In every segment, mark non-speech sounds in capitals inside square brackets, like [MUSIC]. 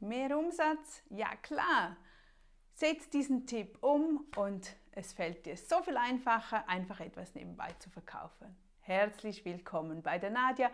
Mehr Umsatz? Ja klar. Setz diesen Tipp um und es fällt dir so viel einfacher, einfach etwas nebenbei zu verkaufen. Herzlich willkommen bei der Nadja,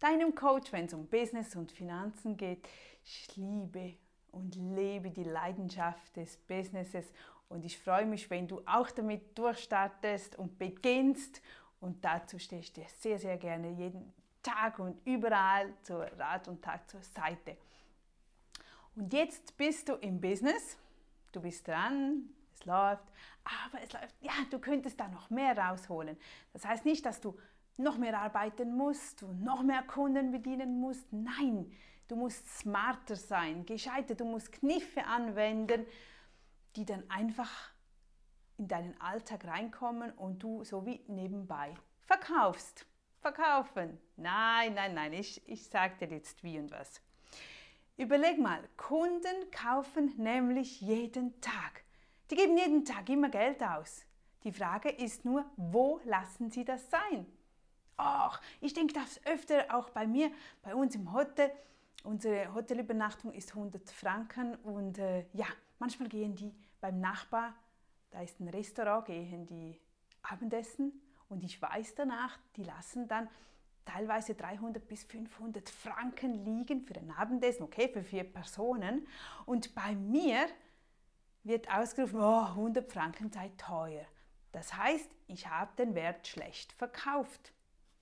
deinem Coach, wenn es um Business und Finanzen geht. Ich liebe und lebe die Leidenschaft des Businesses und ich freue mich, wenn du auch damit durchstartest und beginnst. Und dazu stehe ich dir sehr, sehr gerne jeden Tag und überall zur Rat und Tag zur Seite. Und jetzt bist du im Business, du bist dran, es läuft, aber es läuft, ja, du könntest da noch mehr rausholen. Das heißt nicht, dass du noch mehr arbeiten musst und noch mehr Kunden bedienen musst. Nein, du musst smarter sein, gescheiter, du musst Kniffe anwenden, die dann einfach in deinen Alltag reinkommen und du so wie nebenbei verkaufst. Verkaufen. Nein, nein, nein, ich, ich sage dir jetzt wie und was. Überleg mal, Kunden kaufen nämlich jeden Tag. Die geben jeden Tag immer Geld aus. Die Frage ist nur, wo lassen sie das sein? Ach, ich denke das öfter auch bei mir, bei uns im Hotel. Unsere Hotelübernachtung ist 100 Franken und äh, ja, manchmal gehen die beim Nachbar, da ist ein Restaurant, gehen die Abendessen und ich weiß danach, die lassen dann teilweise 300 bis 500 Franken liegen für ein Abendessen, okay, für vier Personen. Und bei mir wird ausgerufen, oh, 100 Franken sei teuer. Das heißt, ich habe den Wert schlecht verkauft.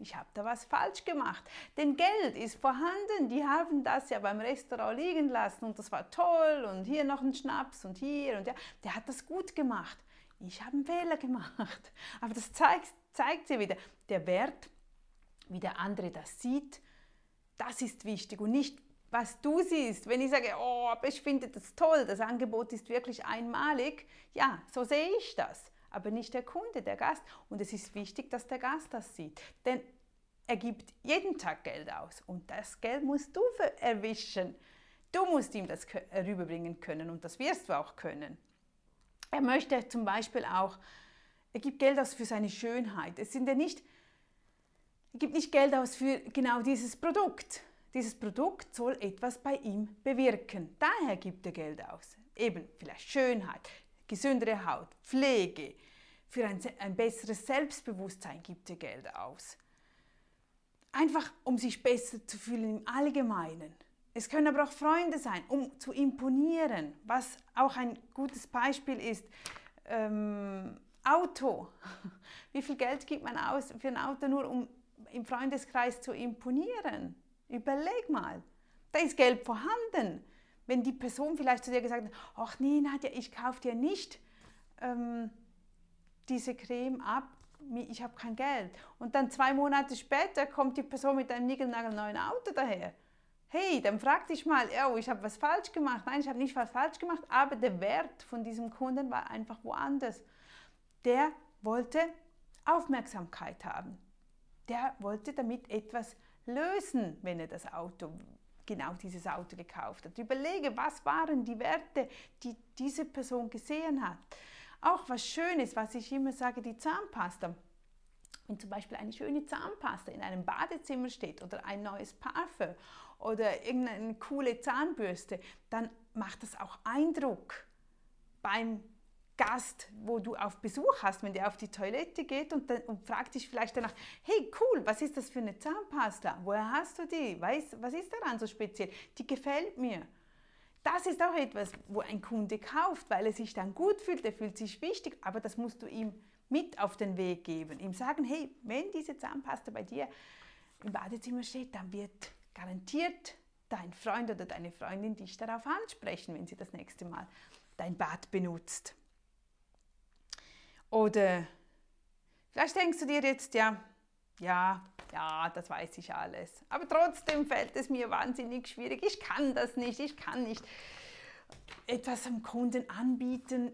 Ich habe da was falsch gemacht. Denn Geld ist vorhanden. Die haben das ja beim Restaurant liegen lassen und das war toll und hier noch ein Schnaps und hier und ja. Der hat das gut gemacht. Ich habe einen Fehler gemacht. Aber das zeigt, zeigt sie wieder. Der Wert wie der andere das sieht, das ist wichtig und nicht, was du siehst. Wenn ich sage, oh, ich finde das toll, das Angebot ist wirklich einmalig, ja, so sehe ich das, aber nicht der Kunde, der Gast. Und es ist wichtig, dass der Gast das sieht, denn er gibt jeden Tag Geld aus und das Geld musst du erwischen. Du musst ihm das rüberbringen können und das wirst du auch können. Er möchte zum Beispiel auch, er gibt Geld aus für seine Schönheit. Es sind ja nicht gibt nicht Geld aus für genau dieses Produkt. Dieses Produkt soll etwas bei ihm bewirken. Daher gibt er Geld aus. Eben vielleicht Schönheit, gesündere Haut, Pflege. Für ein, ein besseres Selbstbewusstsein gibt er Geld aus. Einfach um sich besser zu fühlen im Allgemeinen. Es können aber auch Freunde sein, um zu imponieren, was auch ein gutes Beispiel ist. Ähm, Auto. [LAUGHS] Wie viel Geld gibt man aus für ein Auto nur, um im Freundeskreis zu imponieren. Überleg mal, da ist Geld vorhanden. Wenn die Person vielleicht zu dir gesagt hat, ach nee, Nadja, ich kaufe dir nicht ähm, diese Creme ab, ich habe kein Geld. Und dann zwei Monate später kommt die Person mit einem niegelnagelneuen Auto daher. Hey, dann frag dich mal, oh, ich habe was falsch gemacht. Nein, ich habe nicht was falsch gemacht, aber der Wert von diesem Kunden war einfach woanders. Der wollte Aufmerksamkeit haben der wollte damit etwas lösen, wenn er das Auto, genau dieses Auto gekauft hat. Überlege, was waren die Werte, die diese Person gesehen hat. Auch was Schönes, was ich immer sage, die Zahnpasta. Wenn zum Beispiel eine schöne Zahnpasta in einem Badezimmer steht oder ein neues Parfum oder irgendeine coole Zahnbürste, dann macht das auch Eindruck beim Gast, wo du auf Besuch hast, wenn der auf die Toilette geht und, dann, und fragt dich vielleicht danach, hey cool, was ist das für eine Zahnpasta? Woher hast du die? Weißt, was ist daran so speziell? Die gefällt mir. Das ist auch etwas, wo ein Kunde kauft, weil er sich dann gut fühlt, er fühlt sich wichtig, aber das musst du ihm mit auf den Weg geben. Ihm sagen, hey, wenn diese Zahnpasta bei dir im Badezimmer steht, dann wird garantiert dein Freund oder deine Freundin dich darauf ansprechen, wenn sie das nächste Mal dein Bad benutzt. Oder vielleicht denkst du dir jetzt, ja, ja, ja, das weiß ich alles. Aber trotzdem fällt es mir wahnsinnig schwierig. Ich kann das nicht, ich kann nicht etwas am Kunden anbieten.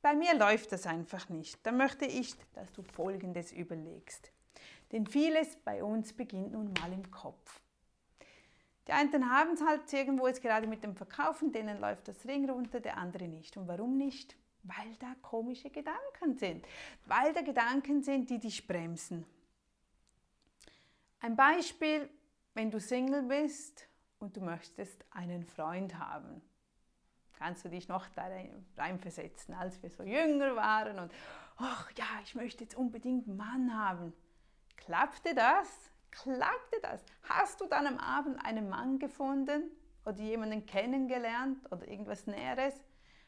Bei mir läuft das einfach nicht. Da möchte ich, dass du Folgendes überlegst. Denn vieles bei uns beginnt nun mal im Kopf. Die einen haben es halt irgendwo jetzt gerade mit dem Verkaufen, denen läuft das Ring runter, der andere nicht. Und warum nicht? Weil da komische Gedanken sind. Weil da Gedanken sind, die dich bremsen. Ein Beispiel, wenn du Single bist und du möchtest einen Freund haben. Kannst du dich noch da reinversetzen, als wir so jünger waren und, ach ja, ich möchte jetzt unbedingt einen Mann haben. Klappte das? Klappte das? Hast du dann am Abend einen Mann gefunden oder jemanden kennengelernt oder irgendwas Näheres?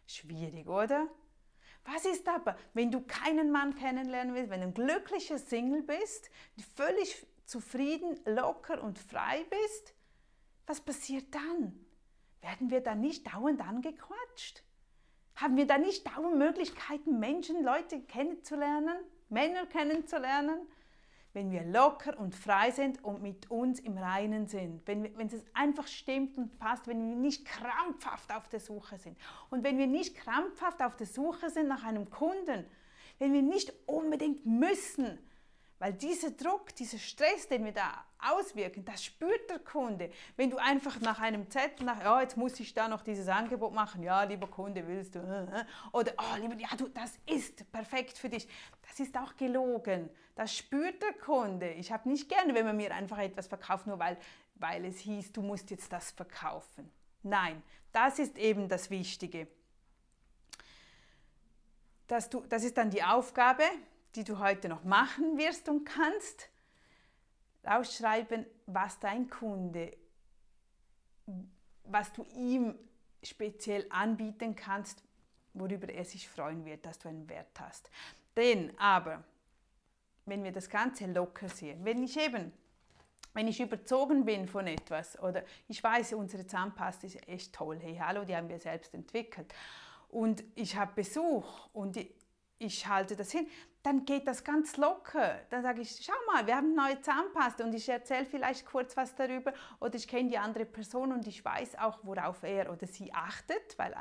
Schwierig, oder? Was ist aber, wenn du keinen Mann kennenlernen willst, wenn du ein glücklicher Single bist, völlig zufrieden, locker und frei bist? Was passiert dann? Werden wir dann nicht dauernd angequatscht? Haben wir dann nicht dauernd Möglichkeiten, Menschen, Leute kennenzulernen, Männer kennenzulernen? Wenn wir locker und frei sind und mit uns im Reinen sind, wenn, wenn es einfach stimmt und passt, wenn wir nicht krampfhaft auf der Suche sind. Und wenn wir nicht krampfhaft auf der Suche sind nach einem Kunden, wenn wir nicht unbedingt müssen, weil dieser Druck, dieser Stress, den wir da auswirken, das spürt der Kunde. Wenn du einfach nach einem Zettel, nach, ja, jetzt muss ich da noch dieses Angebot machen, ja, lieber Kunde, willst du, äh, äh, oder, oh, lieber, ja, du, das ist perfekt für dich. Das ist auch gelogen. Das spürt der Kunde. Ich habe nicht gerne, wenn man mir einfach etwas verkauft, nur weil, weil es hieß, du musst jetzt das verkaufen. Nein, das ist eben das Wichtige. Dass du, das ist dann die Aufgabe, die du heute noch machen wirst und kannst, rausschreiben, was dein Kunde, was du ihm speziell anbieten kannst, worüber er sich freuen wird, dass du einen Wert hast. Denn aber, wenn wir das Ganze locker sehen, wenn ich eben, wenn ich überzogen bin von etwas oder ich weiß, unsere Zahnpasta ist echt toll, hey, hallo, die haben wir selbst entwickelt und ich habe Besuch und ich halte das hin, dann geht das ganz locker. Dann sage ich, schau mal, wir haben neue Zahnpasta und ich erzähle vielleicht kurz was darüber oder ich kenne die andere Person und ich weiß auch, worauf er oder sie achtet, weil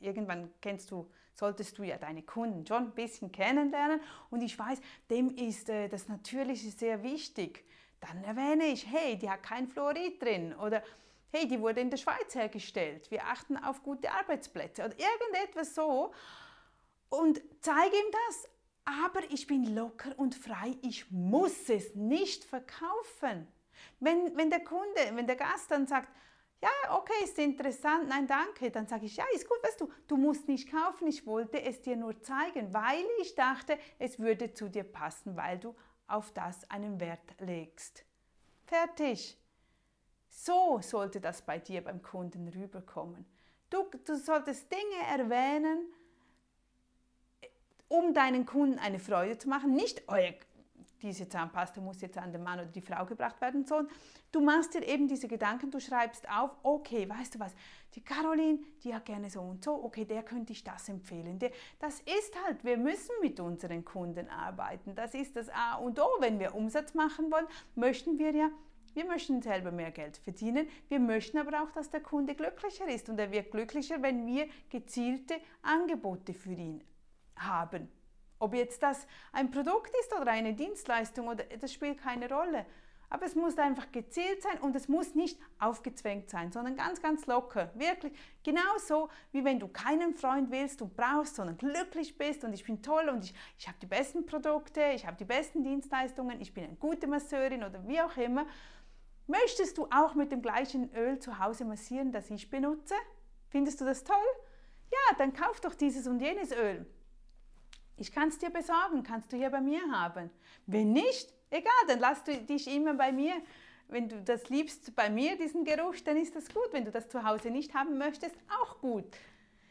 irgendwann kennst du, solltest du ja deine Kunden schon ein bisschen kennenlernen und ich weiß, dem ist äh, das Natürliche sehr wichtig. Dann erwähne ich, hey, die hat kein Fluorid drin oder hey, die wurde in der Schweiz hergestellt. Wir achten auf gute Arbeitsplätze oder irgendetwas so und zeige ihm das. Aber ich bin locker und frei, ich muss es nicht verkaufen. Wenn, wenn der Kunde, wenn der Gast dann sagt, ja, okay, ist interessant, nein, danke, dann sage ich, ja, ist gut, weißt du, du musst nicht kaufen, ich wollte es dir nur zeigen, weil ich dachte, es würde zu dir passen, weil du auf das einen Wert legst. Fertig. So sollte das bei dir beim Kunden rüberkommen. Du, du solltest Dinge erwähnen, um deinen Kunden eine Freude zu machen. Nicht, oh, diese Zahnpasta muss jetzt an den Mann oder die Frau gebracht werden, sondern du machst dir eben diese Gedanken, du schreibst auf, okay, weißt du was, die Caroline, die hat gerne so und so, okay, der könnte ich das empfehlen. Das ist halt, wir müssen mit unseren Kunden arbeiten. Das ist das A und O. Wenn wir Umsatz machen wollen, möchten wir ja wir möchten selber mehr Geld verdienen. Wir möchten aber auch, dass der Kunde glücklicher ist. Und er wird glücklicher, wenn wir gezielte Angebote für ihn haben. Ob jetzt das ein Produkt ist oder eine Dienstleistung, oder, das spielt keine Rolle. Aber es muss einfach gezielt sein und es muss nicht aufgezwängt sein, sondern ganz, ganz locker. Wirklich genauso, wie wenn du keinen Freund willst und brauchst, sondern glücklich bist und ich bin toll und ich, ich habe die besten Produkte, ich habe die besten Dienstleistungen, ich bin eine gute Masseurin oder wie auch immer. Möchtest du auch mit dem gleichen Öl zu Hause massieren, das ich benutze? Findest du das toll? Ja, dann kauf doch dieses und jenes Öl. Ich kann es dir besorgen, kannst du hier bei mir haben. Wenn nicht, egal, dann lass du dich immer bei mir. Wenn du das liebst bei mir, diesen Geruch, dann ist das gut. Wenn du das zu Hause nicht haben möchtest, auch gut.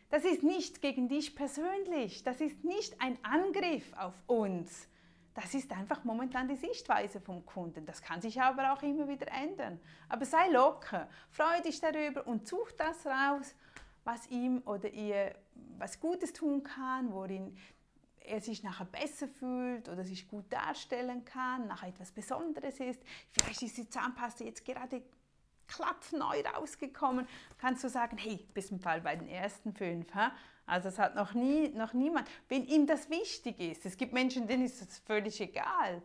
Das ist nicht gegen dich persönlich. Das ist nicht ein Angriff auf uns. Das ist einfach momentan die Sichtweise vom Kunden. Das kann sich aber auch immer wieder ändern. Aber sei locker, freue dich darüber und such das raus, was ihm oder ihr was Gutes tun kann, worin er sich nachher besser fühlt oder sich gut darstellen kann, nachher etwas Besonderes ist. Vielleicht ist die Zahnpasta jetzt gerade klapfneu rausgekommen. Kannst du sagen, hey, bist im Fall bei den ersten fünf. Ha? Also es hat noch, nie, noch niemand, wenn ihm das wichtig ist. Es gibt Menschen, denen ist das völlig egal.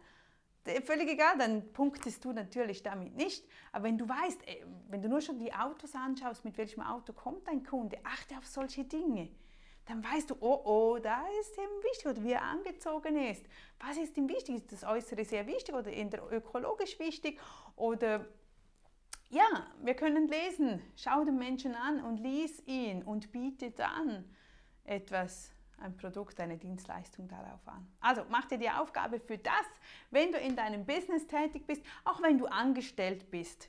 Völlig egal, dann punktest du natürlich damit nicht. Aber wenn du weißt, äh, wenn du nur schon die Autos anschaust, mit welchem Auto kommt dein Kunde, achte auf solche Dinge dann weißt du, oh oh, da ist ihm wichtig oder wie er angezogen ist. Was ist ihm wichtig? Ist das Äußere sehr wichtig oder eher ökologisch wichtig oder ja, wir können lesen. Schau den Menschen an und lies ihn und biete dann etwas, ein Produkt, eine Dienstleistung darauf an. Also mach dir die Aufgabe für das, wenn du in deinem Business tätig bist, auch wenn du angestellt bist.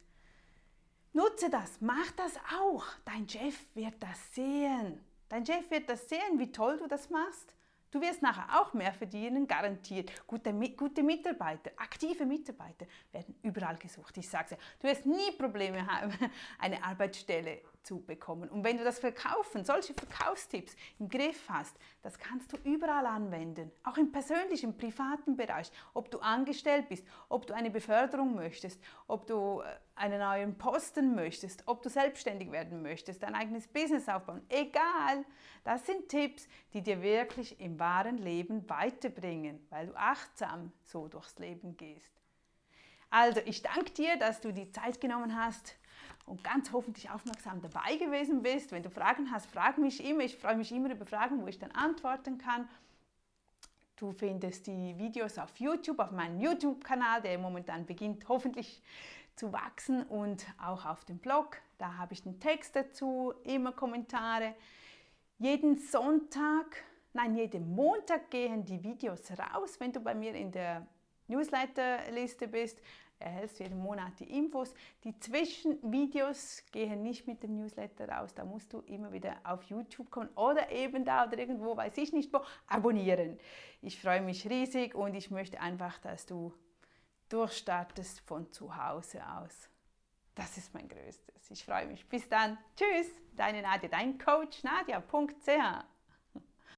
Nutze das, mach das auch. Dein Chef wird das sehen. Dein Chef wird das sehen, wie toll du das machst. Du wirst nachher auch mehr verdienen, garantiert. Gute, gute Mitarbeiter, aktive Mitarbeiter werden überall gesucht. Ich sage es du wirst nie Probleme haben, [LAUGHS] eine Arbeitsstelle zu bekommen. Und wenn du das Verkaufen, solche Verkaufstipps im Griff hast, das kannst du überall anwenden. Auch im persönlichen, privaten Bereich. Ob du angestellt bist, ob du eine Beförderung möchtest, ob du äh, einen neuen Posten möchtest, ob du selbstständig werden möchtest, dein eigenes Business aufbauen. Egal. Das sind Tipps, die dir wirklich im wahren Leben weiterbringen, weil du achtsam so durchs Leben gehst. Also, ich danke dir, dass du die Zeit genommen hast, und ganz hoffentlich aufmerksam dabei gewesen bist. Wenn du Fragen hast, frag mich immer. Ich freue mich immer über Fragen, wo ich dann antworten kann. Du findest die Videos auf YouTube, auf meinem YouTube-Kanal, der momentan beginnt hoffentlich zu wachsen und auch auf dem Blog. Da habe ich den Text dazu, immer Kommentare. Jeden Sonntag, nein, jeden Montag gehen die Videos raus, wenn du bei mir in der Newsletterliste bist erhältst jeden Monat die Infos. Die Zwischenvideos gehen nicht mit dem Newsletter raus. Da musst du immer wieder auf YouTube kommen oder eben da oder irgendwo, weiß ich nicht wo, abonnieren. Ich freue mich riesig und ich möchte einfach, dass du durchstartest von zu Hause aus. Das ist mein Größtes. Ich freue mich. Bis dann. Tschüss, deine Nadja, dein Coach Nadja.ch.